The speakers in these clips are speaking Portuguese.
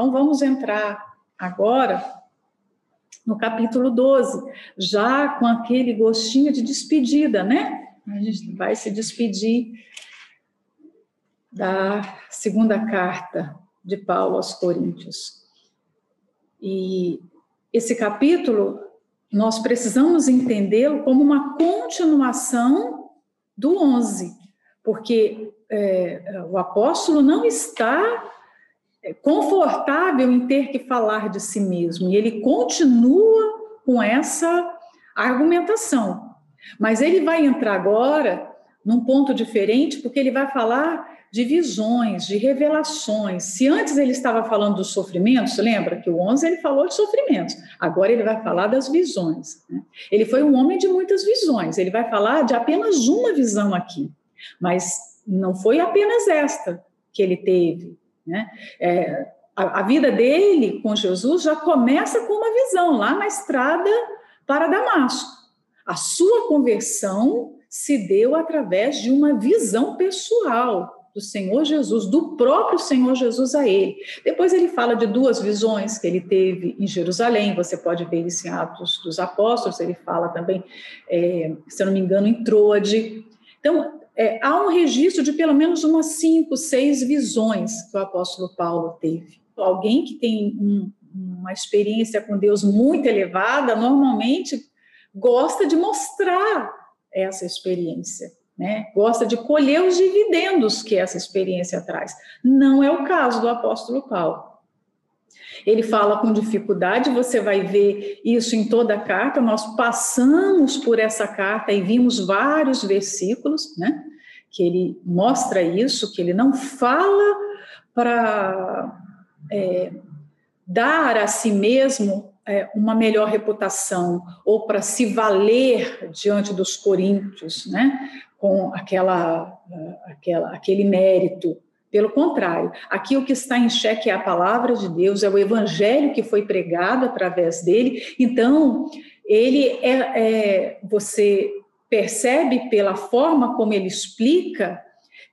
Então, vamos entrar agora no capítulo 12, já com aquele gostinho de despedida, né? A gente vai se despedir da segunda carta de Paulo aos Coríntios. E esse capítulo nós precisamos entendê-lo como uma continuação do 11, porque é, o apóstolo não está confortável em ter que falar de si mesmo, e ele continua com essa argumentação. Mas ele vai entrar agora num ponto diferente, porque ele vai falar de visões, de revelações. Se antes ele estava falando dos sofrimentos, lembra que o 11 ele falou de sofrimentos, agora ele vai falar das visões. Né? Ele foi um homem de muitas visões, ele vai falar de apenas uma visão aqui, mas não foi apenas esta que ele teve. Né? É, a, a vida dele com Jesus já começa com uma visão lá na estrada para Damasco. A sua conversão se deu através de uma visão pessoal do Senhor Jesus, do próprio Senhor Jesus a ele. Depois ele fala de duas visões que ele teve em Jerusalém, você pode ver isso em Atos dos Apóstolos, ele fala também, é, se eu não me engano, em Troade. Então, é, há um registro de pelo menos umas cinco, seis visões que o apóstolo Paulo teve. Alguém que tem um, uma experiência com Deus muito elevada, normalmente gosta de mostrar essa experiência né? Gosta de colher os dividendos que essa experiência traz. Não é o caso do apóstolo Paulo. Ele fala com dificuldade, você vai ver isso em toda a carta. Nós passamos por essa carta e vimos vários versículos, né? Que ele mostra isso, que ele não fala para é, dar a si mesmo é, uma melhor reputação ou para se valer diante dos coríntios, né? com aquela, aquela, aquele mérito. Pelo contrário, aqui o que está em xeque é a palavra de Deus, é o evangelho que foi pregado através dele. Então, ele é, é você percebe pela forma como ele explica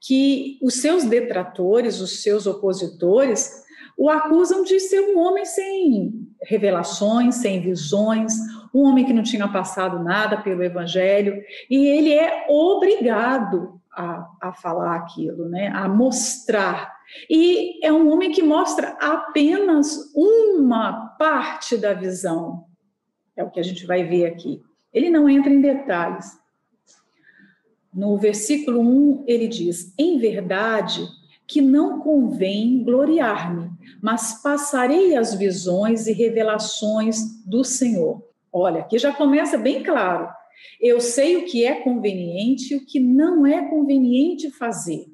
que os seus detratores, os seus opositores, o acusam de ser um homem sem revelações, sem visões, um homem que não tinha passado nada pelo Evangelho, e ele é obrigado a, a falar aquilo, né? a mostrar. E é um homem que mostra apenas uma parte da visão, é o que a gente vai ver aqui. Ele não entra em detalhes. No versículo 1, ele diz: Em verdade, que não convém gloriar-me, mas passarei as visões e revelações do Senhor. Olha, aqui já começa bem claro. Eu sei o que é conveniente e o que não é conveniente fazer.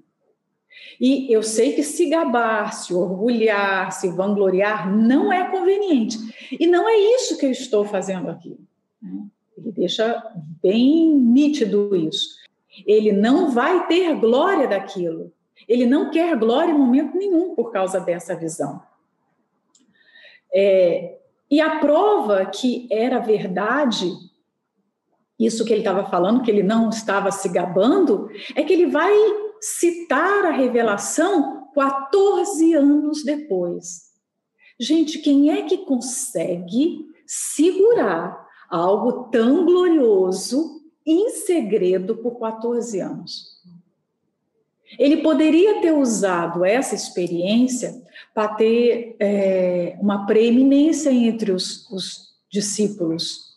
E eu sei que se gabar, se orgulhar, se vangloriar não é conveniente. E não é isso que eu estou fazendo aqui. Né? Ele deixa bem nítido isso. Ele não vai ter glória daquilo. Ele não quer glória em momento nenhum por causa dessa visão. É, e a prova que era verdade, isso que ele estava falando, que ele não estava se gabando, é que ele vai citar a revelação 14 anos depois. Gente, quem é que consegue segurar algo tão glorioso em segredo por 14 anos? Ele poderia ter usado essa experiência para ter é, uma preeminência entre os, os discípulos.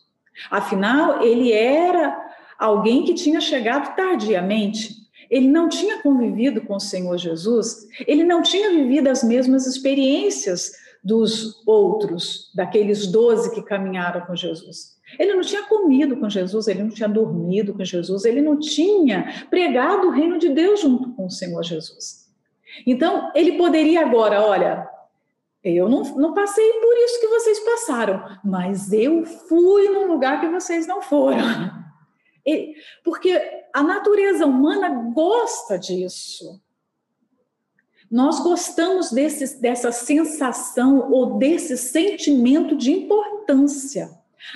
Afinal, ele era alguém que tinha chegado tardiamente. Ele não tinha convivido com o Senhor Jesus, ele não tinha vivido as mesmas experiências dos outros, daqueles doze que caminharam com Jesus. Ele não tinha comido com Jesus, ele não tinha dormido com Jesus, ele não tinha pregado o reino de Deus junto com o Senhor Jesus. Então, ele poderia agora, olha, eu não, não passei por isso que vocês passaram, mas eu fui num lugar que vocês não foram. porque a natureza humana gosta disso. Nós gostamos desse, dessa sensação ou desse sentimento de importância.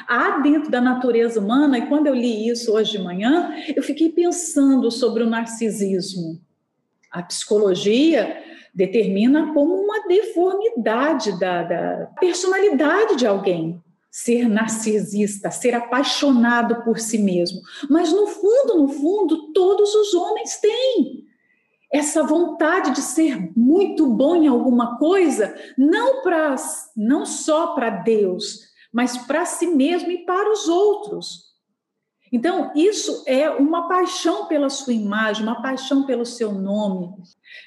Há dentro da natureza humana, e quando eu li isso hoje de manhã, eu fiquei pensando sobre o narcisismo. A psicologia determina como uma deformidade da, da personalidade de alguém ser narcisista, ser apaixonado por si mesmo. Mas no fundo, no fundo, todos os homens têm essa vontade de ser muito bom em alguma coisa, não para não só para Deus, mas para si mesmo e para os outros. Então, isso é uma paixão pela sua imagem, uma paixão pelo seu nome.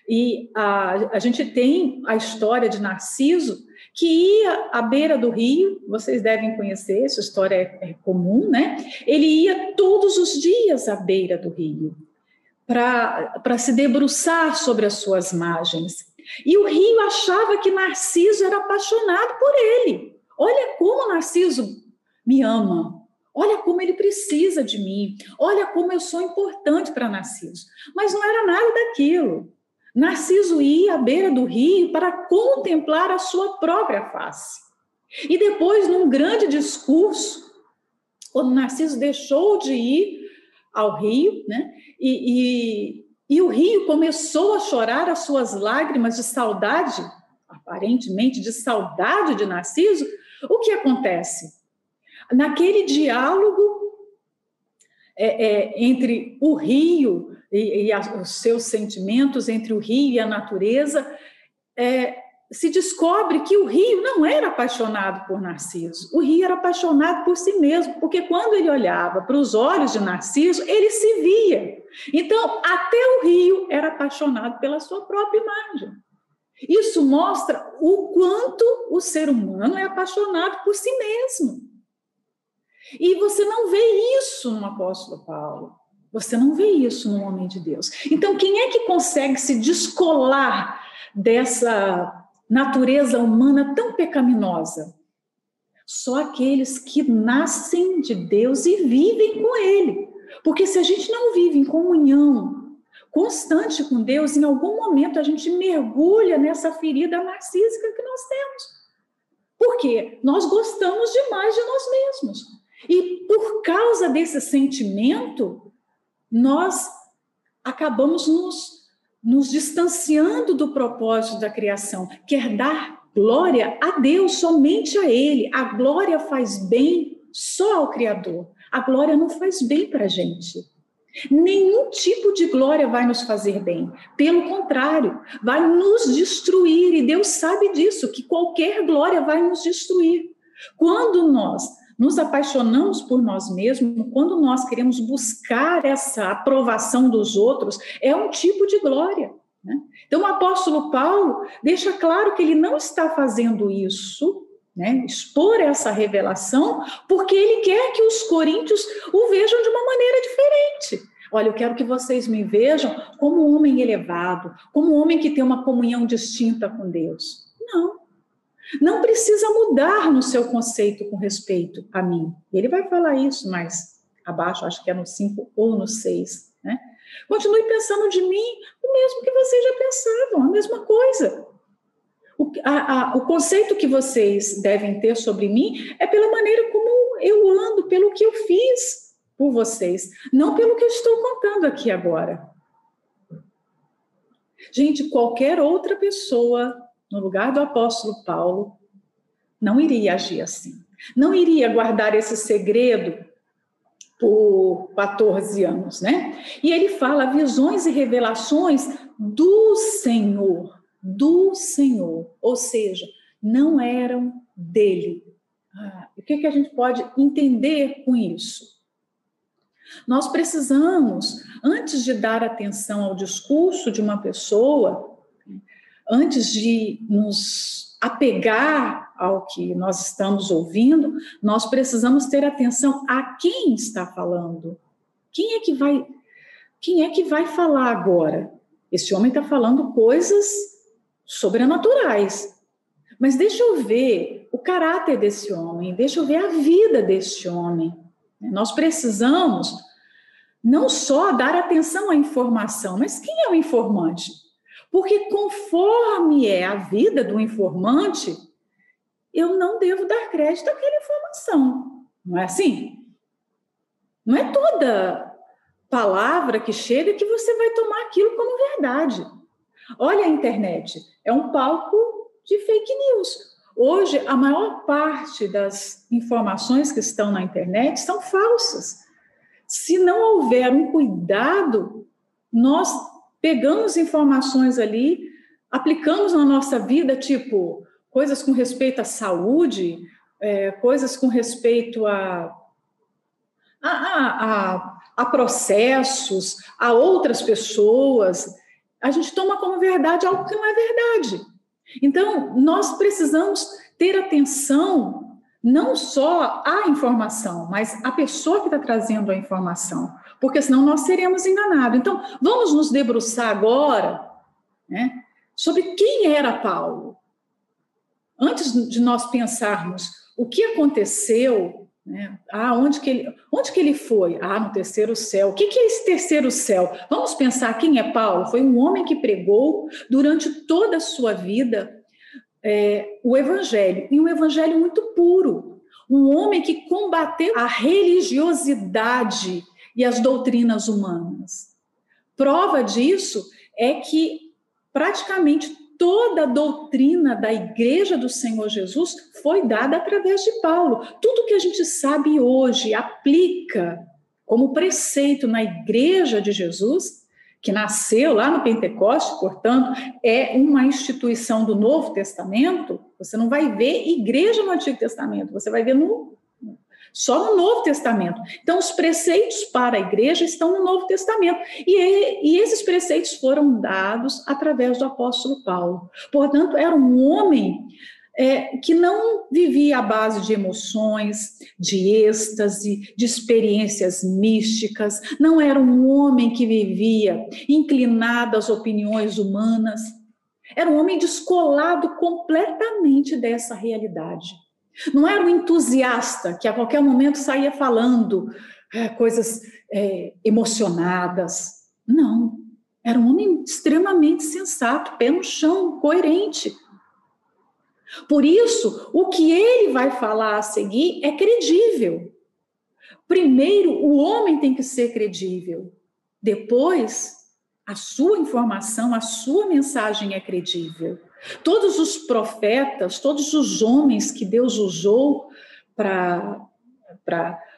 E a, a gente tem a história de Narciso, que ia à beira do rio, vocês devem conhecer, essa história é, é comum, né? Ele ia todos os dias à beira do rio para se debruçar sobre as suas margens. E o rio achava que Narciso era apaixonado por ele. Olha como Narciso me ama. Olha como ele precisa de mim. Olha como eu sou importante para Narciso. Mas não era nada daquilo. Narciso ia à beira do rio para contemplar a sua própria face. E depois, num grande discurso, quando Narciso deixou de ir ao rio, né? E, e, e o rio começou a chorar as suas lágrimas de saudade, aparentemente de saudade de Narciso. O que acontece? Naquele diálogo é, é, entre o rio e, e a, os seus sentimentos, entre o rio e a natureza, é, se descobre que o rio não era apaixonado por Narciso, o rio era apaixonado por si mesmo, porque quando ele olhava para os olhos de Narciso, ele se via. Então, até o rio era apaixonado pela sua própria imagem. Isso mostra o quanto o ser humano é apaixonado por si mesmo. E você não vê isso no apóstolo Paulo. Você não vê isso no homem de Deus. Então, quem é que consegue se descolar dessa natureza humana tão pecaminosa? Só aqueles que nascem de Deus e vivem com Ele. Porque se a gente não vive em comunhão constante com Deus, em algum momento a gente mergulha nessa ferida narcísica que nós temos. Porque nós gostamos demais de nós mesmos. Causa desse sentimento, nós acabamos nos nos distanciando do propósito da criação, quer dar glória a Deus, somente a Ele. A glória faz bem só ao Criador. A glória não faz bem para a gente. Nenhum tipo de glória vai nos fazer bem. Pelo contrário, vai nos destruir. E Deus sabe disso, que qualquer glória vai nos destruir. Quando nós nos apaixonamos por nós mesmos, quando nós queremos buscar essa aprovação dos outros, é um tipo de glória. Né? Então, o apóstolo Paulo deixa claro que ele não está fazendo isso, né, expor essa revelação, porque ele quer que os coríntios o vejam de uma maneira diferente. Olha, eu quero que vocês me vejam como um homem elevado, como um homem que tem uma comunhão distinta com Deus. Não. Não precisa mudar no seu conceito com respeito a mim. Ele vai falar isso mais abaixo, acho que é no 5 ou no 6. Né? Continue pensando de mim o mesmo que vocês já pensavam, a mesma coisa. O, a, a, o conceito que vocês devem ter sobre mim é pela maneira como eu ando, pelo que eu fiz por vocês, não pelo que eu estou contando aqui agora. Gente, qualquer outra pessoa no lugar do apóstolo Paulo, não iria agir assim. Não iria guardar esse segredo por 14 anos, né? E ele fala visões e revelações do Senhor, do Senhor, ou seja, não eram dele. Ah, o que, que a gente pode entender com isso? Nós precisamos, antes de dar atenção ao discurso de uma pessoa, antes de nos apegar ao que nós estamos ouvindo, nós precisamos ter atenção a quem está falando. Quem é que vai quem é que vai falar agora? Esse homem está falando coisas sobrenaturais. Mas deixa eu ver o caráter desse homem, deixa eu ver a vida desse homem. Nós precisamos não só dar atenção à informação, mas quem é o informante? Porque conforme é a vida do informante, eu não devo dar crédito àquela informação. Não é assim? Não é toda palavra que chega que você vai tomar aquilo como verdade. Olha a internet, é um palco de fake news. Hoje, a maior parte das informações que estão na internet são falsas. Se não houver um cuidado, nós pegamos informações ali, aplicamos na nossa vida, tipo, coisas com respeito à saúde, é, coisas com respeito a, a, a, a processos, a outras pessoas, a gente toma como verdade algo que não é verdade. Então, nós precisamos ter atenção não só à informação, mas à pessoa que está trazendo a informação, porque senão nós seremos enganados. Então, vamos nos debruçar agora né, sobre quem era Paulo. Antes de nós pensarmos o que aconteceu, né, ah, onde que, ele, onde que ele foi? Ah, no terceiro céu. O que, que é esse terceiro céu? Vamos pensar quem é Paulo? Foi um homem que pregou durante toda a sua vida é, o evangelho, e um evangelho muito puro. Um homem que combateu a religiosidade e as doutrinas humanas. Prova disso é que praticamente toda a doutrina da igreja do Senhor Jesus foi dada através de Paulo. Tudo que a gente sabe hoje aplica como preceito na igreja de Jesus que nasceu lá no Pentecoste, portanto, é uma instituição do Novo Testamento, você não vai ver igreja no Antigo Testamento, você vai ver no, só no Novo Testamento. Então, os preceitos para a igreja estão no Novo Testamento. E, e esses preceitos foram dados através do apóstolo Paulo. Portanto, era um homem é, que não vivia à base de emoções, de êxtase, de experiências místicas, não era um homem que vivia inclinado às opiniões humanas, era um homem descolado completamente dessa realidade. Não era um entusiasta que a qualquer momento saía falando é, coisas é, emocionadas. Não. Era um homem extremamente sensato, pé no chão, coerente. Por isso, o que ele vai falar a seguir é credível. Primeiro, o homem tem que ser credível. Depois, a sua informação, a sua mensagem é credível. Todos os profetas, todos os homens que Deus usou para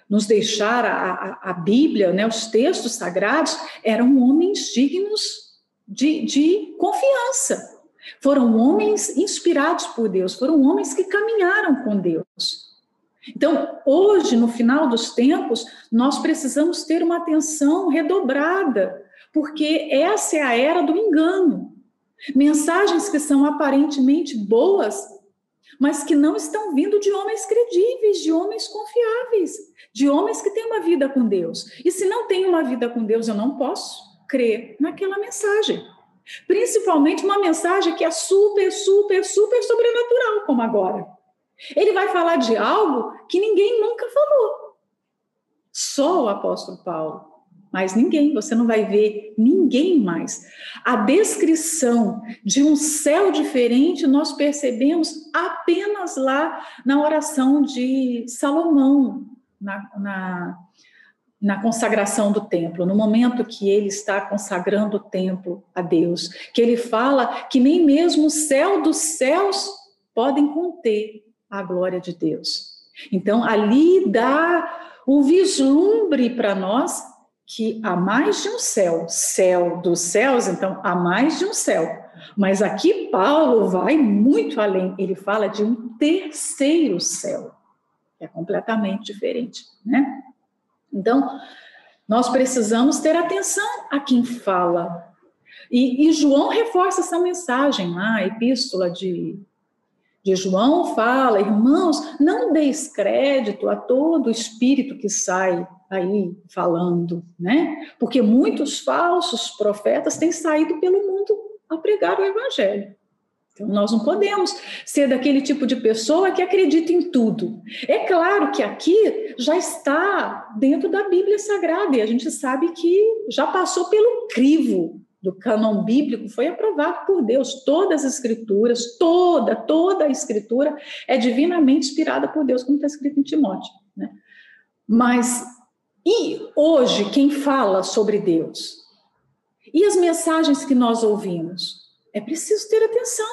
nos deixar a, a, a, Bíblia, né, os textos sagrados, eram homens dignos de, de confiança. Foram homens inspirados por Deus, foram homens que caminharam com Deus. Então, hoje, no final dos tempos, nós precisamos ter uma atenção redobrada, porque essa é a era do engano. Mensagens que são aparentemente boas, mas que não estão vindo de homens credíveis, de homens confiáveis, de homens que têm uma vida com Deus. E se não tem uma vida com Deus, eu não posso crer naquela mensagem. Principalmente uma mensagem que é super, super, super sobrenatural, como agora. Ele vai falar de algo que ninguém nunca falou. Só o apóstolo Paulo. Mas ninguém, você não vai ver ninguém mais. A descrição de um céu diferente nós percebemos apenas lá na oração de Salomão, na, na na consagração do templo, no momento que ele está consagrando o templo a Deus, que ele fala que nem mesmo o céu dos céus podem conter a glória de Deus. Então, ali dá o vislumbre para nós que há mais de um céu, céu dos céus, então há mais de um céu. Mas aqui Paulo vai muito além, ele fala de um terceiro céu, que é completamente diferente, né? Então, nós precisamos ter atenção a quem fala. E, e João reforça essa mensagem lá, a epístola de, de João fala, irmãos, não deis crédito a todo espírito que sai aí falando, né? Porque muitos falsos profetas têm saído pelo mundo a pregar o evangelho. Então, nós não podemos ser daquele tipo de pessoa que acredita em tudo. É claro que aqui já está dentro da Bíblia Sagrada e a gente sabe que já passou pelo crivo do cânon bíblico, foi aprovado por Deus. Todas as escrituras, toda, toda a escritura é divinamente inspirada por Deus, como está escrito em Timóteo. Né? Mas, e hoje, quem fala sobre Deus? E as mensagens que nós ouvimos? é preciso ter atenção,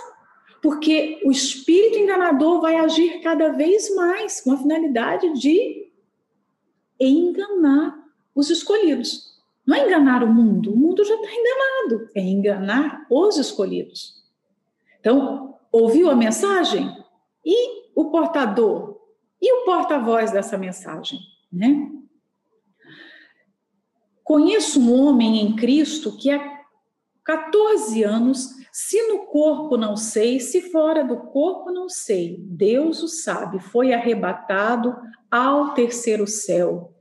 porque o espírito enganador vai agir cada vez mais com a finalidade de enganar os escolhidos. Não é enganar o mundo, o mundo já está enganado, é enganar os escolhidos. Então, ouviu a mensagem? E o portador? E o porta-voz dessa mensagem? Né? Conheço um homem em Cristo que há 14 anos, se no corpo não sei, se fora do corpo não sei, Deus o sabe, foi arrebatado ao terceiro céu.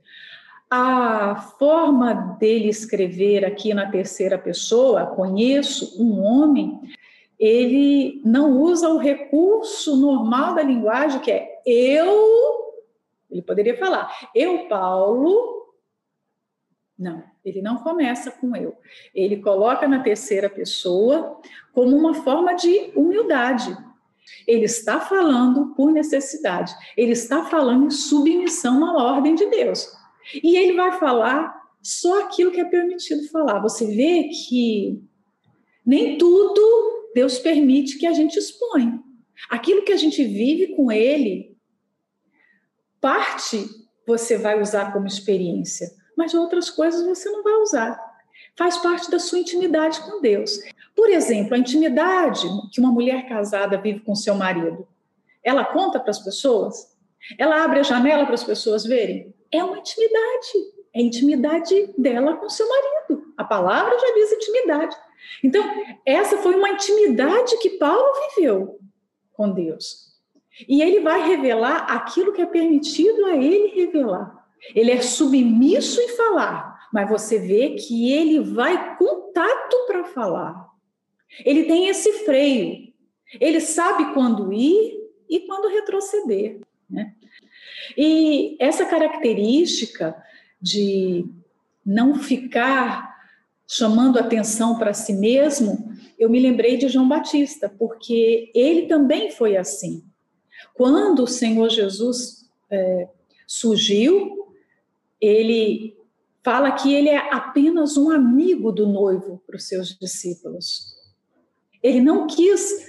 A forma dele escrever aqui na terceira pessoa, conheço um homem, ele não usa o recurso normal da linguagem, que é eu, ele poderia falar, eu, Paulo, não, ele não começa com eu. Ele coloca na terceira pessoa como uma forma de humildade. Ele está falando por necessidade. Ele está falando em submissão à ordem de Deus. E ele vai falar só aquilo que é permitido falar. Você vê que nem tudo Deus permite que a gente expõe. Aquilo que a gente vive com ele, parte você vai usar como experiência mas outras coisas você não vai usar. Faz parte da sua intimidade com Deus. Por exemplo, a intimidade que uma mulher casada vive com seu marido, ela conta para as pessoas? Ela abre a janela para as pessoas verem? É uma intimidade. É a intimidade dela com seu marido. A palavra já diz intimidade. Então, essa foi uma intimidade que Paulo viveu com Deus. E ele vai revelar aquilo que é permitido a ele revelar. Ele é submisso em falar, mas você vê que ele vai com tato para falar. Ele tem esse freio. Ele sabe quando ir e quando retroceder. Né? E essa característica de não ficar chamando atenção para si mesmo, eu me lembrei de João Batista, porque ele também foi assim. Quando o Senhor Jesus é, surgiu, ele fala que ele é apenas um amigo do noivo para os seus discípulos. Ele não quis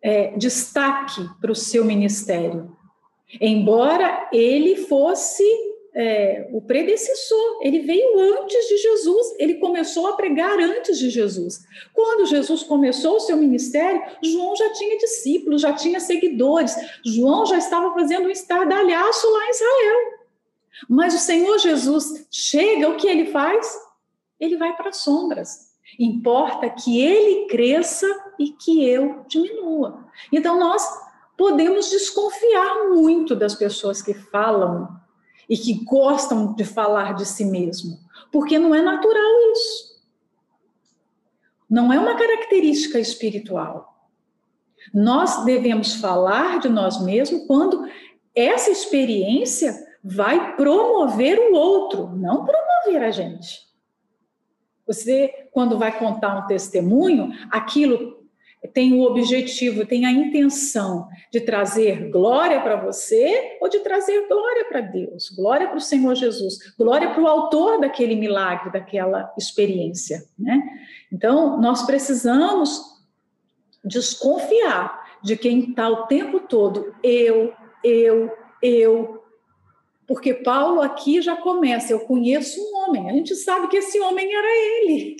é, destaque para o seu ministério, embora ele fosse é, o predecessor, ele veio antes de Jesus, ele começou a pregar antes de Jesus. Quando Jesus começou o seu ministério, João já tinha discípulos, já tinha seguidores, João já estava fazendo um estardalhaço lá em Israel. Mas o Senhor Jesus chega, o que ele faz? Ele vai para as sombras. Importa que ele cresça e que eu diminua. Então nós podemos desconfiar muito das pessoas que falam e que gostam de falar de si mesmo, porque não é natural isso. Não é uma característica espiritual. Nós devemos falar de nós mesmos quando essa experiência vai promover o outro, não promover a gente. Você, quando vai contar um testemunho, aquilo tem o objetivo, tem a intenção de trazer glória para você ou de trazer glória para Deus, glória para o Senhor Jesus, glória para o autor daquele milagre, daquela experiência, né? Então, nós precisamos desconfiar de quem está o tempo todo eu, eu, eu, porque Paulo aqui já começa, eu conheço um homem, a gente sabe que esse homem era ele.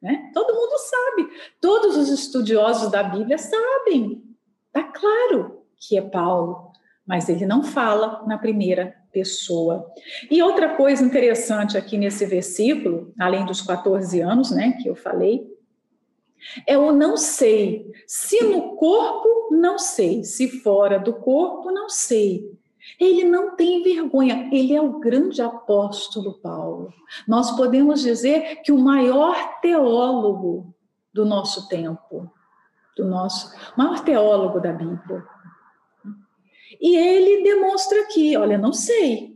Né? Todo mundo sabe, todos os estudiosos da Bíblia sabem, está claro que é Paulo, mas ele não fala na primeira pessoa. E outra coisa interessante aqui nesse versículo, além dos 14 anos, né, que eu falei, é o não sei. Se no corpo, não sei. Se fora do corpo, não sei. Ele não tem vergonha, ele é o grande apóstolo Paulo. Nós podemos dizer que o maior teólogo do nosso tempo, do nosso maior teólogo da Bíblia. E ele demonstra aqui, olha, não sei,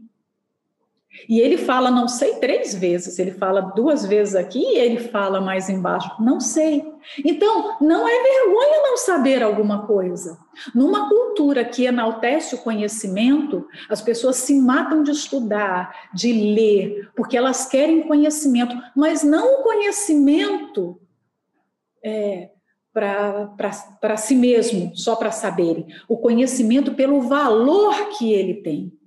e ele fala não sei três vezes, ele fala duas vezes aqui e ele fala mais embaixo, não sei. Então, não é vergonha não saber alguma coisa. Numa cultura que enaltece o conhecimento, as pessoas se matam de estudar, de ler, porque elas querem conhecimento, mas não o conhecimento é, para si mesmo, só para saberem. O conhecimento pelo valor que ele tem.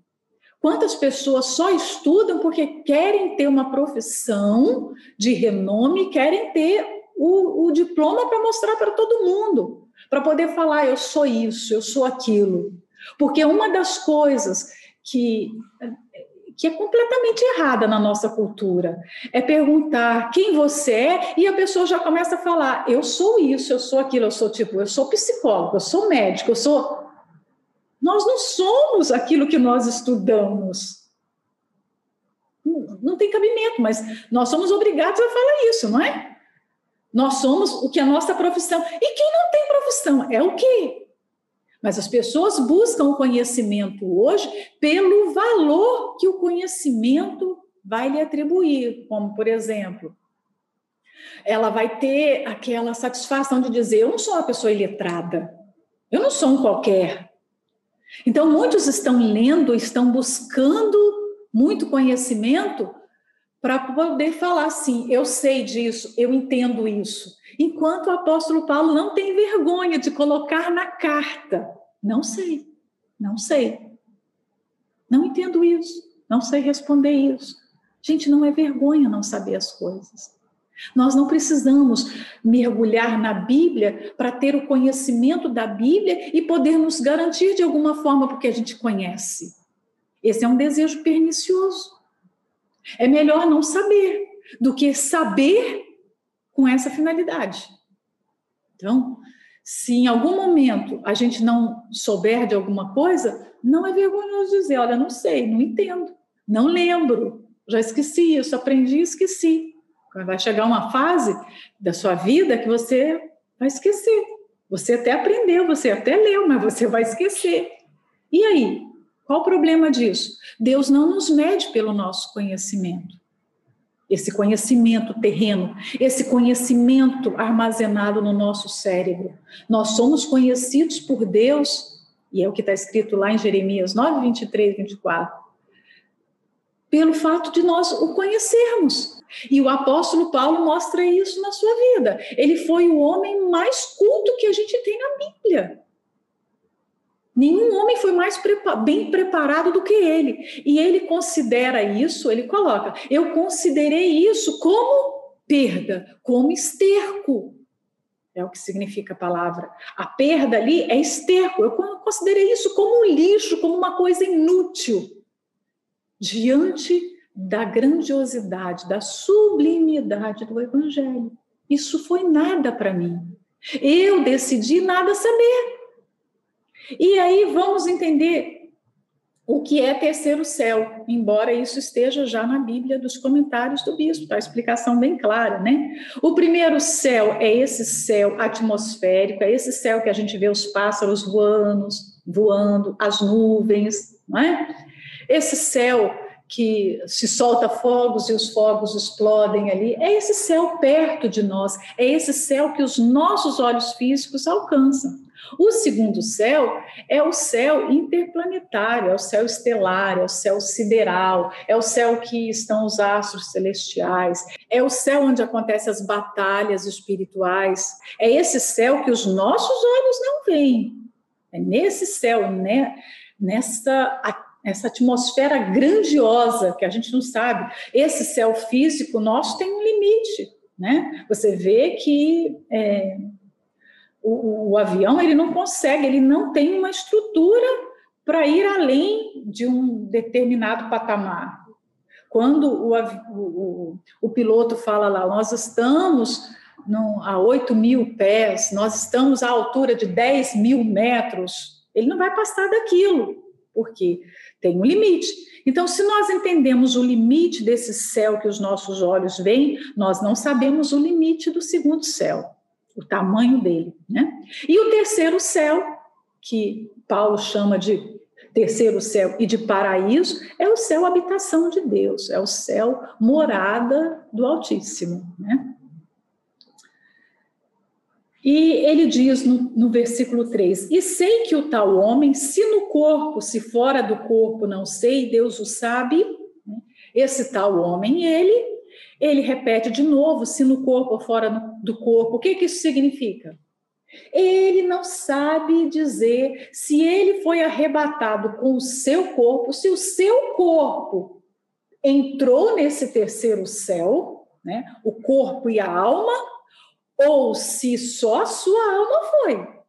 Quantas pessoas só estudam porque querem ter uma profissão de renome, querem ter o, o diploma para mostrar para todo mundo, para poder falar: eu sou isso, eu sou aquilo. Porque uma das coisas que que é completamente errada na nossa cultura. É perguntar quem você é e a pessoa já começa a falar: eu sou isso, eu sou aquilo, eu sou tipo, eu sou psicólogo, eu sou médico, eu sou. Nós não somos aquilo que nós estudamos. Não, não tem cabimento, mas nós somos obrigados a falar isso, não é? Nós somos o que a nossa profissão. E quem não tem profissão é o quê? Mas as pessoas buscam o conhecimento hoje pelo valor que o conhecimento vai lhe atribuir, como por exemplo, ela vai ter aquela satisfação de dizer: eu não sou uma pessoa iletrada, eu não sou um qualquer. Então, muitos estão lendo, estão buscando muito conhecimento para poder falar assim: eu sei disso, eu entendo isso. Enquanto o apóstolo Paulo não tem vergonha de colocar na carta: não sei, não sei, não entendo isso, não sei responder isso. Gente, não é vergonha não saber as coisas. Nós não precisamos mergulhar na Bíblia para ter o conhecimento da Bíblia e poder nos garantir de alguma forma porque a gente conhece. Esse é um desejo pernicioso. É melhor não saber do que saber com essa finalidade. Então, se em algum momento a gente não souber de alguma coisa, não é vergonhoso dizer: olha, não sei, não entendo, não lembro, já esqueci isso, aprendi e esqueci. Vai chegar uma fase da sua vida que você vai esquecer. Você até aprendeu, você até leu, mas você vai esquecer. E aí? Qual o problema disso? Deus não nos mede pelo nosso conhecimento. Esse conhecimento terreno, esse conhecimento armazenado no nosso cérebro. Nós somos conhecidos por Deus, e é o que está escrito lá em Jeremias 9, 23, 24, pelo fato de nós o conhecermos. E o apóstolo Paulo mostra isso na sua vida. Ele foi o homem mais culto que a gente tem na Bíblia. Nenhum homem foi mais prepa bem preparado do que ele. E ele considera isso, ele coloca: eu considerei isso como perda, como esterco. É o que significa a palavra. A perda ali é esterco. Eu considerei isso como um lixo, como uma coisa inútil. Diante da grandiosidade, da sublimidade do Evangelho. Isso foi nada para mim. Eu decidi nada saber. E aí vamos entender o que é terceiro céu, embora isso esteja já na Bíblia dos comentários do bispo, tá? a explicação bem clara, né? O primeiro céu é esse céu atmosférico, é esse céu que a gente vê os pássaros voando, voando, as nuvens, não é? Esse céu que se solta fogos e os fogos explodem ali, é esse céu perto de nós, é esse céu que os nossos olhos físicos alcançam. O segundo céu é o céu interplanetário, é o céu estelar, é o céu sideral, é o céu que estão os astros celestiais, é o céu onde acontecem as batalhas espirituais, é esse céu que os nossos olhos não veem. É nesse céu, né, nessa essa atmosfera grandiosa que a gente não sabe. Esse céu físico nosso tem um limite, né? Você vê que é, o, o, avião ele não consegue, ele não tem uma estrutura para ir além de um determinado patamar. Quando o, o, o piloto fala lá, nós estamos no, a 8 mil pés, nós estamos à altura de 10 mil metros, ele não vai passar daquilo, porque tem um limite. Então, se nós entendemos o limite desse céu que os nossos olhos veem, nós não sabemos o limite do segundo céu, o tamanho dele, né? E o terceiro céu, que Paulo chama de terceiro céu e de paraíso, é o céu habitação de Deus, é o céu morada do Altíssimo, né? E ele diz no, no, versículo 3: E sei que o tal homem, se no corpo, se fora do corpo, não sei, Deus o sabe. Né? Esse tal homem, ele, Ele repete de novo, se no corpo ou fora do corpo. O que, que isso significa? Ele não sabe dizer se ele foi arrebatado com o seu corpo, se o seu corpo entrou nesse terceiro céu, né, o corpo e a alma, ou se só a sua alma foi.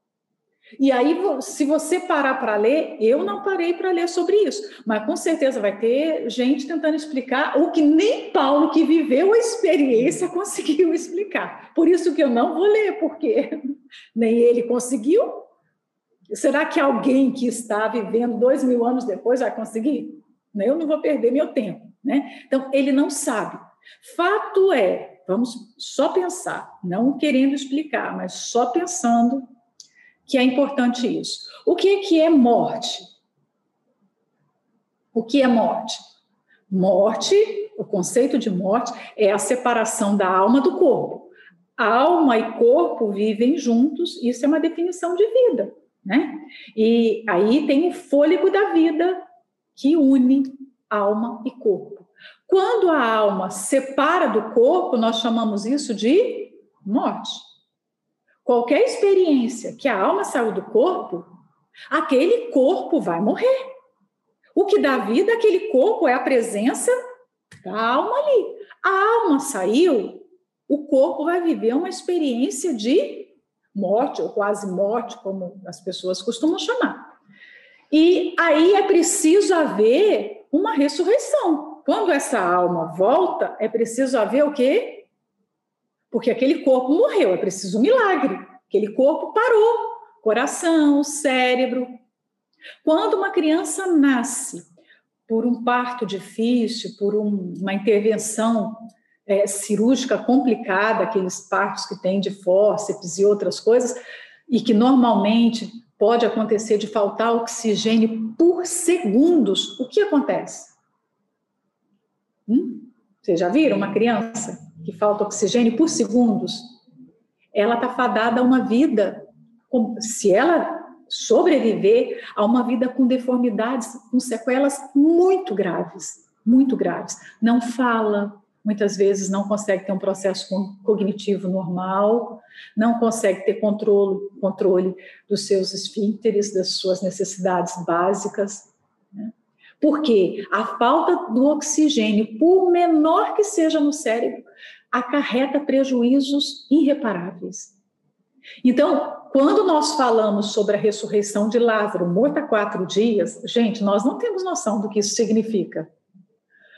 E aí, se você parar para ler, eu não parei para ler sobre isso, mas com certeza vai ter gente tentando explicar o que nem Paulo, que viveu a experiência, conseguiu explicar. Por isso que eu não vou ler, porque nem ele conseguiu. Será que alguém que está vivendo dois mil anos depois vai conseguir? Eu não vou perder meu tempo, né? Então, ele não sabe. Fato é, vamos só pensar, não querendo explicar, mas só pensando que é importante isso. O que, que é morte? O que é morte? Morte, o conceito de morte é a separação da alma do corpo. Alma e corpo vivem juntos, isso é uma definição de vida, né? E aí tem o fôlego da vida que une alma e corpo. Quando a alma separa do corpo, nós chamamos isso de morte. Qualquer experiência que a alma saiu do corpo, aquele corpo vai morrer. O que dá vida àquele corpo é a presença da alma ali. A alma saiu, o corpo vai viver uma experiência de morte, ou quase morte, como as pessoas costumam chamar. E aí é preciso haver uma ressurreição. Quando essa alma volta, é preciso haver o quê? Porque aquele corpo morreu, é preciso um milagre. Aquele corpo parou, coração, cérebro. Quando uma criança nasce por um parto difícil, por um, uma intervenção é, cirúrgica complicada, aqueles partos que tem de fórceps e outras coisas, e que normalmente pode acontecer de faltar oxigênio por segundos, o que acontece? Hum? Vocês já viram uma criança que falta oxigênio por segundos, ela está fadada a uma vida, se ela sobreviver, a uma vida com deformidades, com sequelas muito graves, muito graves. Não fala, muitas vezes não consegue ter um processo cognitivo normal, não consegue ter controle, controle dos seus esfínteres, das suas necessidades básicas. Porque a falta do oxigênio, por menor que seja no cérebro, acarreta prejuízos irreparáveis. Então, quando nós falamos sobre a ressurreição de Lázaro, morto há quatro dias, gente, nós não temos noção do que isso significa.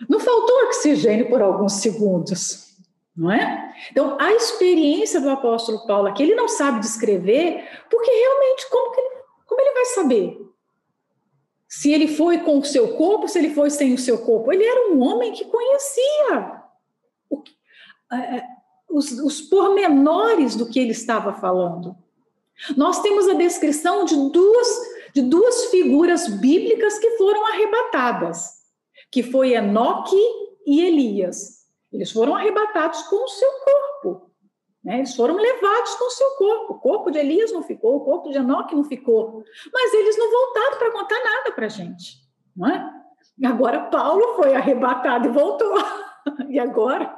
Não faltou oxigênio por alguns segundos, não é? Então, a experiência do apóstolo Paulo aqui, ele não sabe descrever, porque realmente, como, que ele, como ele vai saber? Se ele foi com o seu corpo, se ele foi sem o seu corpo. Ele era um homem que conhecia o, os, os pormenores do que ele estava falando. Nós temos a descrição de duas, de duas figuras bíblicas que foram arrebatadas, que foi Enoque e Elias. Eles foram arrebatados com o seu corpo. Né? Eles foram levados com o seu corpo. O corpo de Elias não ficou, o corpo de Enoque não ficou. Mas eles não voltaram para contar nada para a gente. Não é? Agora Paulo foi arrebatado e voltou. e agora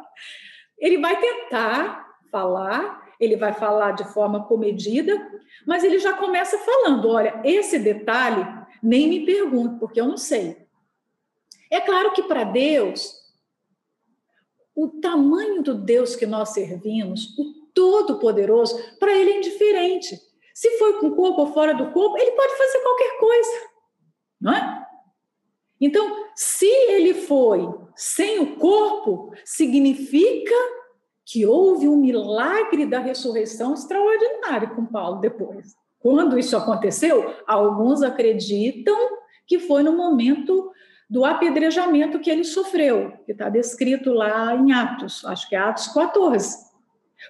ele vai tentar falar, ele vai falar de forma comedida, mas ele já começa falando: olha, esse detalhe nem me pergunte, porque eu não sei. É claro que para Deus, o tamanho do Deus que nós servimos, o Todo-Poderoso, para ele é indiferente. Se foi com o corpo ou fora do corpo, ele pode fazer qualquer coisa, não é? Então, se ele foi sem o corpo, significa que houve um milagre da ressurreição extraordinário com Paulo depois. Quando isso aconteceu, alguns acreditam que foi no momento do apedrejamento que ele sofreu, que está descrito lá em Atos, acho que é Atos 14,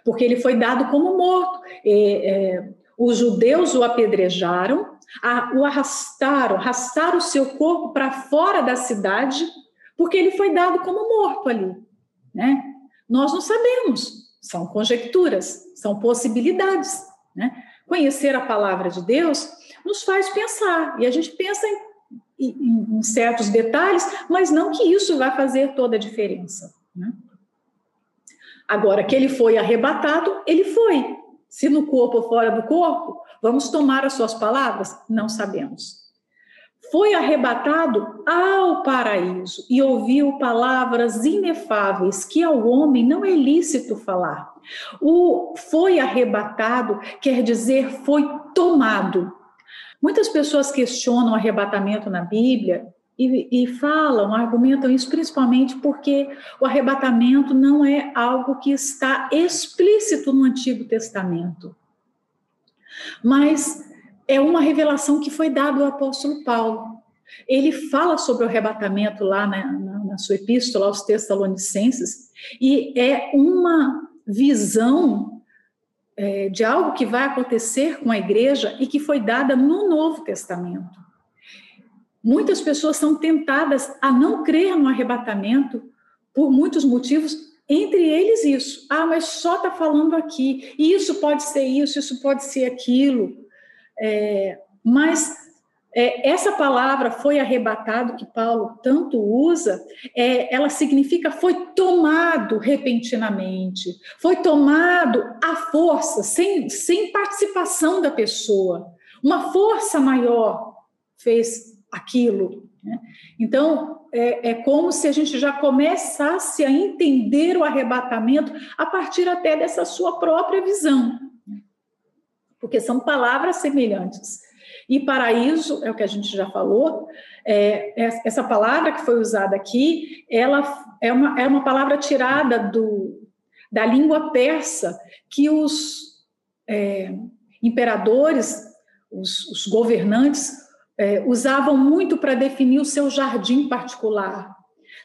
porque ele foi dado como morto. É, é, os judeus o apedrejaram, a, o arrastaram, arrastaram o seu corpo para fora da cidade, porque ele foi dado como morto ali, né? Nós não sabemos, são conjecturas, são possibilidades, né? Conhecer a palavra de Deus nos faz pensar, e a gente pensa em, em, em certos detalhes, mas não que isso vai fazer toda a diferença, né? Agora que ele foi arrebatado, ele foi. Se no corpo ou fora do corpo, vamos tomar as suas palavras? Não sabemos. Foi arrebatado ao paraíso e ouviu palavras inefáveis que ao homem não é lícito falar. O foi arrebatado quer dizer foi tomado. Muitas pessoas questionam o arrebatamento na Bíblia e, e, falam, argumentam isso principalmente porque o arrebatamento não é algo que está explícito no Antigo Testamento, mas é uma revelação que foi dada ao apóstolo Paulo. Ele fala sobre o arrebatamento lá na, na, na sua epístola aos Tessalonicenses, e é uma visão é, de algo que vai acontecer com a igreja e que foi dada no Novo Testamento. Muitas pessoas são tentadas a não crer no arrebatamento por muitos motivos, entre eles isso. Ah, mas só está falando aqui. E isso pode ser isso, isso pode ser aquilo. É, mas é, essa palavra foi arrebatado, que Paulo tanto usa, é, ela significa foi tomado repentinamente, foi tomado à força, sem, sem participação da pessoa. Uma força maior fez aquilo. Né? Então, é, é como se a gente já começasse a entender o arrebatamento a partir até dessa sua própria visão, porque são palavras semelhantes. E paraíso, é o que a gente já falou, é, é, essa palavra que foi usada aqui, ela é uma, é uma palavra tirada do, da língua persa, que os é, imperadores, os, os governantes, é, usavam muito para definir o seu jardim particular.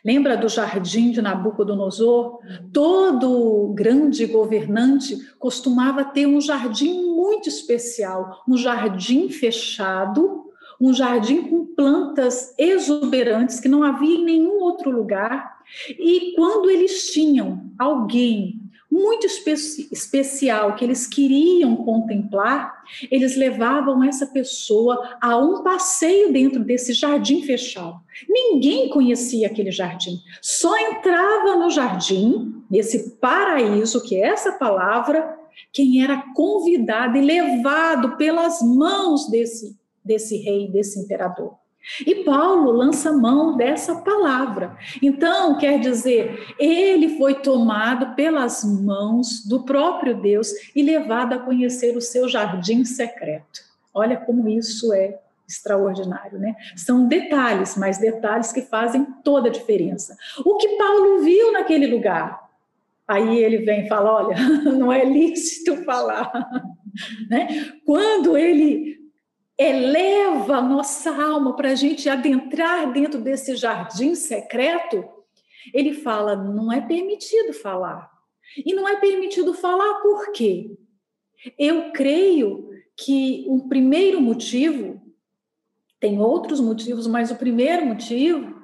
Lembra do jardim de Nabucodonosor? Todo grande governante costumava ter um jardim muito especial, um jardim fechado, um jardim com plantas exuberantes que não havia em nenhum outro lugar. E quando eles tinham alguém muito espe especial que eles queriam contemplar, eles levavam essa pessoa a um passeio dentro desse jardim fechado. Ninguém conhecia aquele jardim, só entrava no jardim, nesse paraíso, que é essa palavra, quem era convidado e levado pelas mãos desse, desse rei, desse imperador. E Paulo lança mão dessa palavra. Então, quer dizer, ele foi tomado pelas mãos do próprio Deus e levado a conhecer o seu jardim secreto. Olha como isso é extraordinário, né? São detalhes, mas detalhes que fazem toda a diferença. O que Paulo viu naquele lugar? Aí ele vem e fala: olha, não é lícito falar. Né? Quando ele eleva a nossa alma para a gente adentrar dentro desse jardim secreto, ele fala: não é permitido falar. E não é permitido falar por quê? Eu creio que o primeiro motivo, tem outros motivos, mas o primeiro motivo,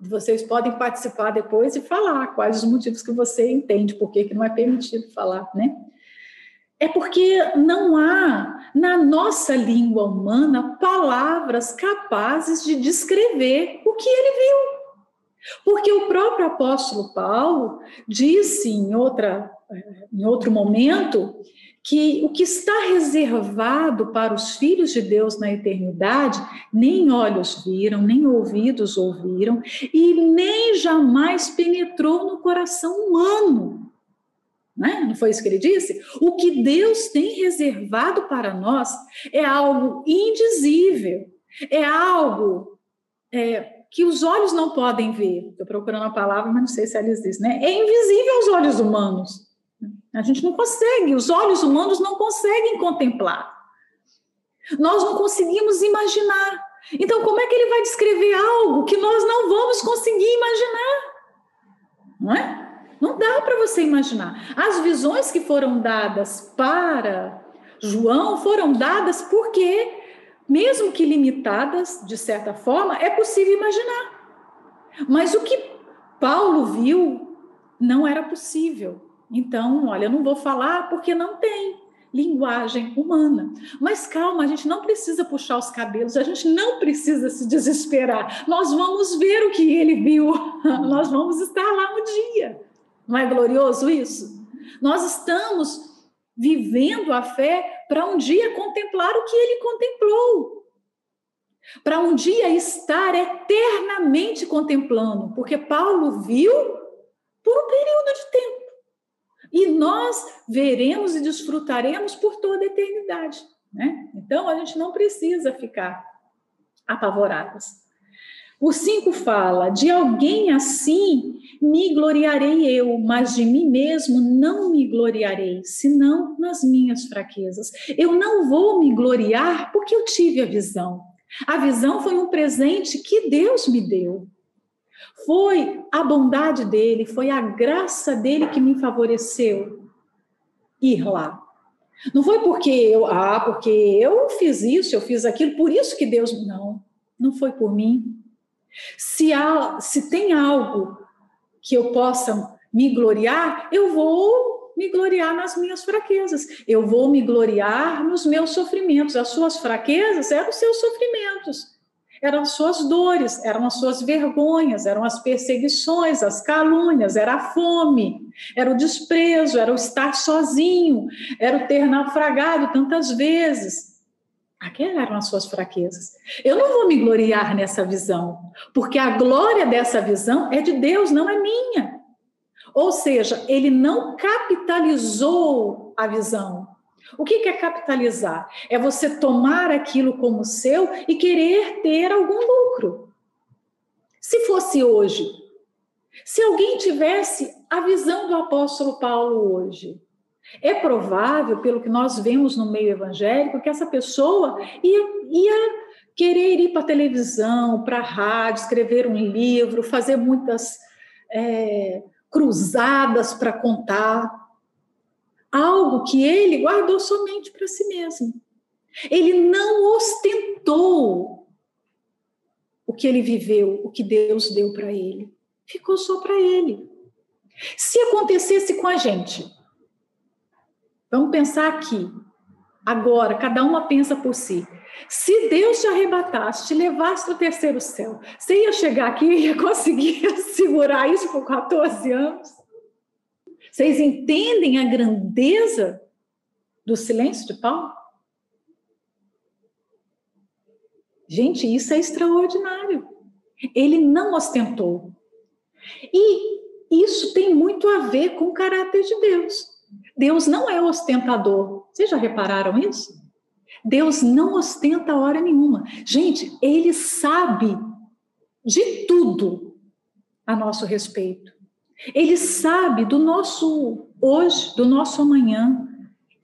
vocês podem participar depois e falar quais os motivos que você entende, por que não é permitido falar, né? É porque não há na nossa língua humana palavras capazes de descrever o que ele viu. Porque o próprio apóstolo Paulo disse em, outra, em outro momento que o que está reservado para os filhos de Deus na eternidade, nem olhos viram, nem ouvidos ouviram, e nem jamais penetrou no coração humano né? Não foi isso que ele disse? O que Deus tem reservado para nós é algo indizível, é algo é, que os olhos não podem ver. Estou procurando a palavra, mas não sei se ela existe, né? É invisível aos olhos humanos. A gente não consegue, os olhos humanos não conseguem contemplar. Nós não conseguimos imaginar. Então, como é que ele vai descrever algo que nós não vamos conseguir imaginar? Não é? Não dá para você imaginar. As visões que foram dadas para João foram dadas porque, mesmo que limitadas, de certa forma, é possível imaginar. Mas o que Paulo viu não era possível. Então, olha, eu não vou falar porque não tem linguagem humana. Mas calma, a gente não precisa puxar os cabelos, a gente não precisa se desesperar. Nós vamos ver o que ele viu, nós vamos estar lá um dia. Não é glorioso isso? Nós estamos vivendo a fé para um dia contemplar o que ele contemplou. Para um dia estar eternamente contemplando, porque Paulo viu por um período de tempo. E nós veremos e desfrutaremos por toda a eternidade. Né? Então, a gente não precisa ficar apavoradas. O 5 fala: De alguém assim me gloriarei eu, mas de mim mesmo não me gloriarei, senão nas minhas fraquezas. Eu não vou me gloriar porque eu tive a visão. A visão foi um presente que Deus me deu. Foi a bondade dele, foi a graça dele que me favoreceu ir lá. Não foi porque eu, ah, porque eu fiz isso, eu fiz aquilo, por isso que Deus. Não, não foi por mim. Se, há, se tem algo que eu possa me gloriar, eu vou me gloriar nas minhas fraquezas. Eu vou me gloriar nos meus sofrimentos. As suas fraquezas eram os seus sofrimentos eram as suas dores, eram as suas vergonhas, eram as perseguições, as calúnias, era a fome, era o desprezo, era o estar sozinho, era o ter naufragado tantas vezes. Aquelas eram as suas fraquezas. Eu não vou me gloriar nessa visão, porque a glória dessa visão é de Deus, não é minha. Ou seja, ele não capitalizou a visão, o que é capitalizar? É você tomar aquilo como seu e querer ter algum lucro. Se fosse hoje, se alguém tivesse a visão do apóstolo Paulo hoje, é provável, pelo que nós vemos no meio evangélico, que essa pessoa ia, ia querer ir para a televisão, para a rádio, escrever um livro, fazer muitas é, cruzadas para contar algo que ele guardou somente para si mesmo. Ele não ostentou o que ele viveu, o que Deus deu para ele. Ficou só para ele. Se acontecesse com a gente, vamos pensar aqui, agora, cada uma pensa por si. Se Deus te arrebatasse, te levasse para o terceiro céu, você ia chegar aqui e ia conseguir segurar isso por 14 anos? Vocês entendem a grandeza do silêncio de Paulo? Gente, isso é extraordinário. Ele não ostentou. E isso tem muito a ver com o caráter de Deus. Deus não é ostentador. Vocês já repararam isso? Deus não ostenta hora nenhuma. Gente, ele sabe de tudo a nosso respeito. Ele sabe do nosso hoje, do nosso amanhã.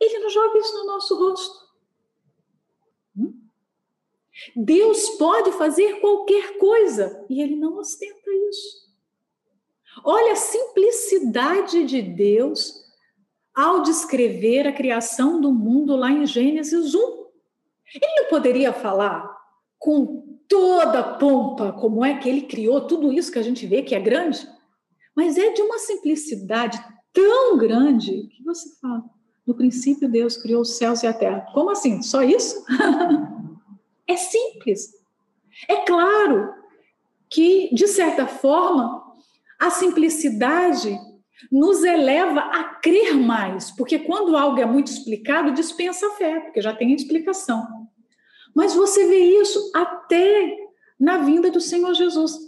Ele não joga isso no nosso rosto. Hum? Deus pode fazer qualquer coisa e ele não ostenta isso. Olha a simplicidade de Deus ao descrever a criação do mundo lá em Gênesis 1. Ele não poderia falar com toda pompa como é que ele criou tudo isso que a gente vê que é grande? Mas é de uma simplicidade tão grande que você fala: no princípio Deus criou os céus e a terra. Como assim? Só isso? é simples. É claro que, de certa forma, a simplicidade nos eleva a crer mais, porque quando algo é muito explicado, dispensa a fé, porque já tem explicação. Mas você vê isso até na vinda do Senhor Jesus.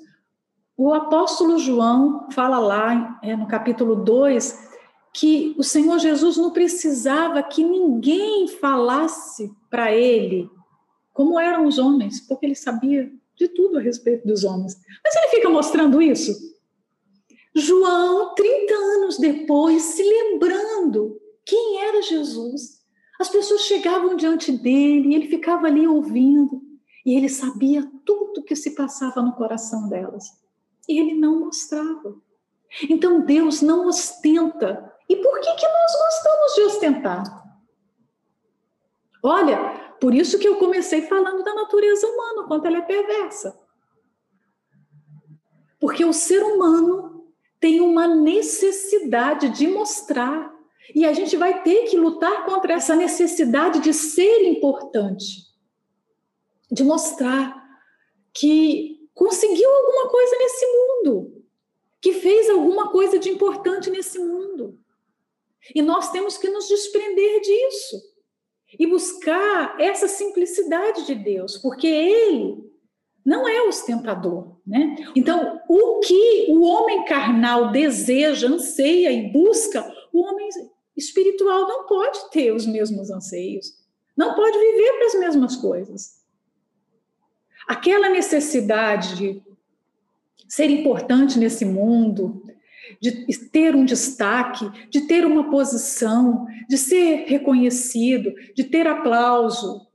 O apóstolo João fala lá é, no capítulo 2 que o Senhor Jesus não precisava que ninguém falasse para ele como eram os homens, porque ele sabia de tudo a respeito dos homens. Mas ele fica mostrando isso. João, 30 anos depois, se lembrando quem era Jesus. As pessoas chegavam diante dele e ele ficava ali ouvindo, e ele sabia tudo que se passava no coração delas e ele não mostrava. Então Deus não ostenta. E por que, que nós gostamos de ostentar? Olha, por isso que eu comecei falando da natureza humana, quanto ela é perversa. Porque o ser humano tem uma necessidade de mostrar. E a gente vai ter que lutar contra essa necessidade de ser importante, de mostrar que conseguiu alguma coisa nesse mundo, que fez alguma coisa de importante nesse mundo. E nós temos que nos desprender disso e buscar essa simplicidade de Deus, porque Ele não é ostentador, né? Então, o que o homem carnal deseja, anseia e busca, o homem espiritual não pode ter os mesmos anseios, não pode viver para as mesmas coisas. Aquela necessidade de ser importante nesse mundo, de ter um destaque, de ter uma posição, de ser reconhecido, de ter aplauso.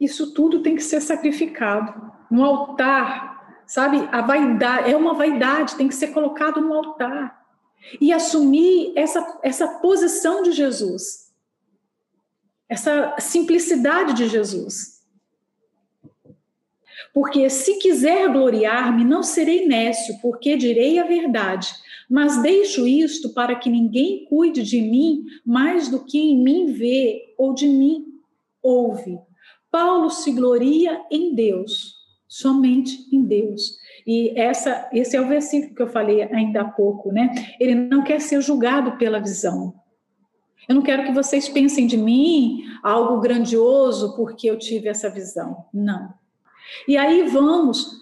Isso tudo tem que ser sacrificado no altar, sabe? A vaidade é uma vaidade, tem que ser colocado no altar e assumir essa, essa posição de Jesus, essa simplicidade de Jesus. Porque se quiser gloriar-me, não serei nécio, porque direi a verdade. Mas deixo isto para que ninguém cuide de mim mais do que em mim vê ou de mim ouve. Paulo se gloria em Deus, somente em Deus. E essa, esse é o versículo que eu falei ainda há pouco, né? Ele não quer ser julgado pela visão. Eu não quero que vocês pensem de mim algo grandioso porque eu tive essa visão. Não. E aí vamos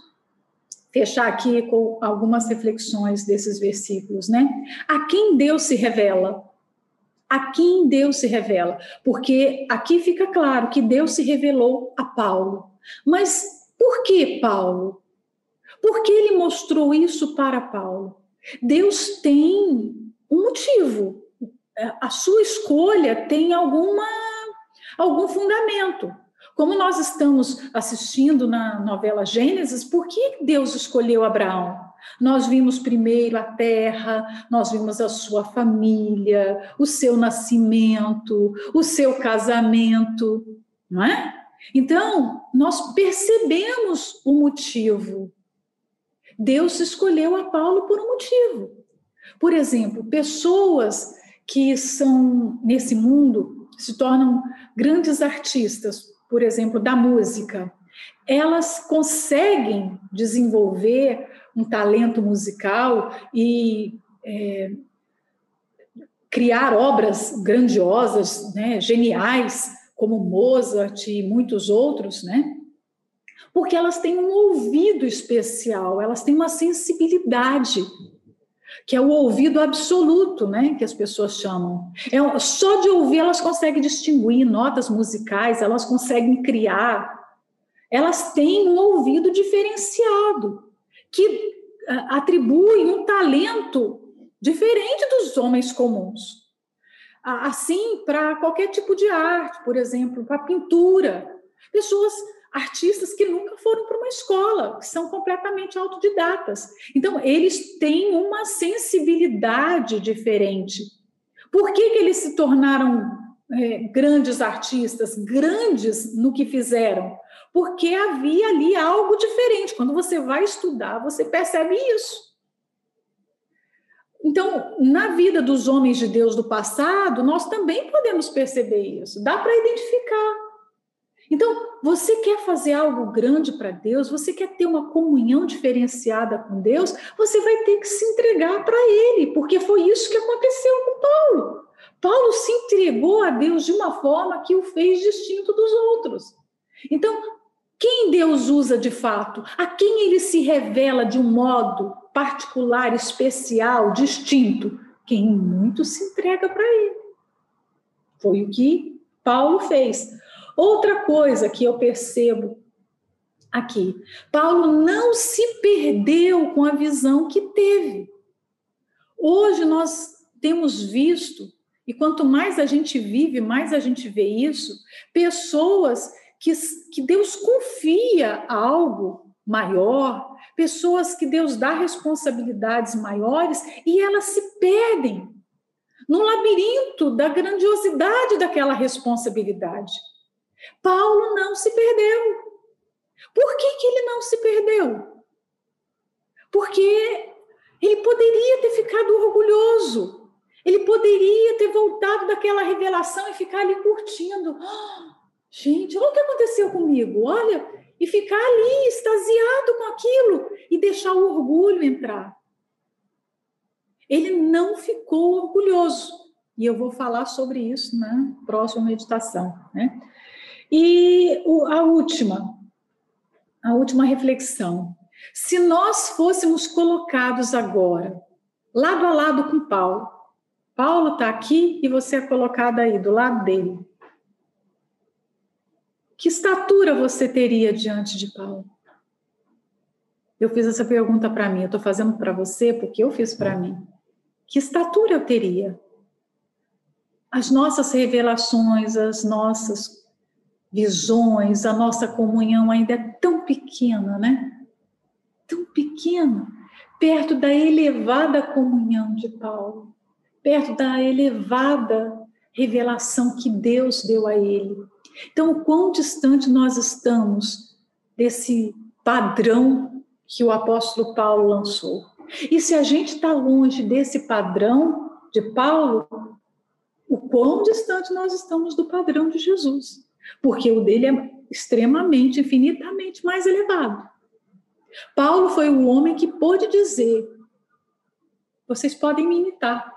fechar aqui com algumas reflexões desses versículos, né? A quem Deus se revela? A quem Deus se revela? Porque aqui fica claro que Deus se revelou a Paulo. Mas por que Paulo? Por que ele mostrou isso para Paulo? Deus tem um motivo. A sua escolha tem alguma algum fundamento. Como nós estamos assistindo na novela Gênesis, por que Deus escolheu Abraão? Nós vimos primeiro a terra, nós vimos a sua família, o seu nascimento, o seu casamento, não é? Então, nós percebemos o motivo. Deus escolheu a Paulo por um motivo. Por exemplo, pessoas que são nesse mundo se tornam grandes artistas por exemplo, da música, elas conseguem desenvolver um talento musical e é, criar obras grandiosas, né, geniais, como Mozart e muitos outros, né? Porque elas têm um ouvido especial, elas têm uma sensibilidade que é o ouvido absoluto, né, que as pessoas chamam. É, só de ouvir elas conseguem distinguir notas musicais, elas conseguem criar. Elas têm um ouvido diferenciado, que atribui um talento diferente dos homens comuns. Assim, para qualquer tipo de arte, por exemplo, para pintura. Pessoas artistas que nunca foram para uma escola, que são completamente autodidatas. Então, eles têm uma sensibilidade diferente. Por que, que eles se tornaram é, grandes artistas, grandes no que fizeram? Porque havia ali algo diferente. Quando você vai estudar, você percebe isso. Então, na vida dos homens de Deus do passado, nós também podemos perceber isso. Dá para identificar. Então, você quer fazer algo grande para Deus, você quer ter uma comunhão diferenciada com Deus, você vai ter que se entregar para Ele, porque foi isso que aconteceu com Paulo. Paulo se entregou a Deus de uma forma que o fez distinto dos outros. Então, quem Deus usa de fato? A quem ele se revela de um modo particular, especial, distinto? Quem muito se entrega para ele. Foi o que Paulo fez. Outra coisa que eu percebo aqui, Paulo não se perdeu com a visão que teve. Hoje nós temos visto, e quanto mais a gente vive, mais a gente vê isso, pessoas que, que Deus confia algo maior, pessoas que Deus dá responsabilidades maiores e elas se perdem no labirinto da grandiosidade daquela responsabilidade. Paulo não se perdeu. Por que, que ele não se perdeu? Porque ele poderia ter ficado orgulhoso, ele poderia ter voltado daquela revelação e ficar ali curtindo. Oh, gente, olha o que aconteceu comigo, olha, e ficar ali extasiado com aquilo e deixar o orgulho entrar. ele não ficou orgulhoso. E eu vou falar sobre isso na próxima meditação, né? E a última, a última reflexão. Se nós fôssemos colocados agora, lado a lado com Paulo, Paulo está aqui e você é colocado aí do lado dele. Que estatura você teria diante de Paulo? Eu fiz essa pergunta para mim, eu estou fazendo para você porque eu fiz para mim. Que estatura eu teria? As nossas revelações, as nossas visões, a nossa comunhão ainda é tão pequena, né? Tão pequena, perto da elevada comunhão de Paulo, perto da elevada revelação que Deus deu a ele. Então, o quão distante nós estamos desse padrão que o apóstolo Paulo lançou. E se a gente está longe desse padrão de Paulo, o quão distante nós estamos do padrão de Jesus. Porque o dele é extremamente, infinitamente mais elevado. Paulo foi o homem que pôde dizer: vocês podem me imitar,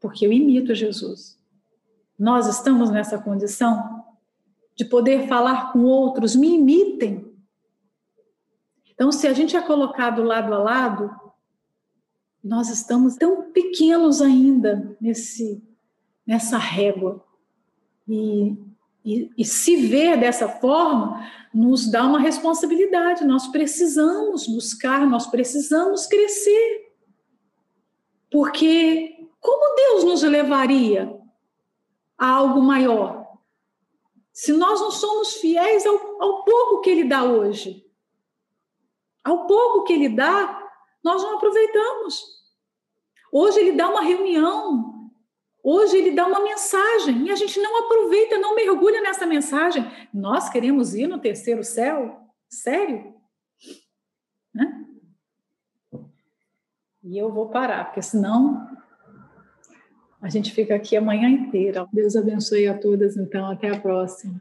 porque eu imito Jesus. Nós estamos nessa condição de poder falar com outros, me imitem. Então, se a gente é colocado lado a lado, nós estamos tão pequenos ainda nesse, nessa régua. E, e, e se ver dessa forma nos dá uma responsabilidade. Nós precisamos buscar, nós precisamos crescer. Porque como Deus nos levaria a algo maior? Se nós não somos fiéis ao, ao pouco que Ele dá hoje. Ao pouco que Ele dá, nós não aproveitamos. Hoje Ele dá uma reunião, hoje Ele dá uma mensagem, e a gente não aproveita, não mergulha nessa mensagem. Nós queremos ir no terceiro céu? Sério? Né? E eu vou parar, porque senão a gente fica aqui a manhã inteira. Deus abençoe a todas, então. Até a próxima.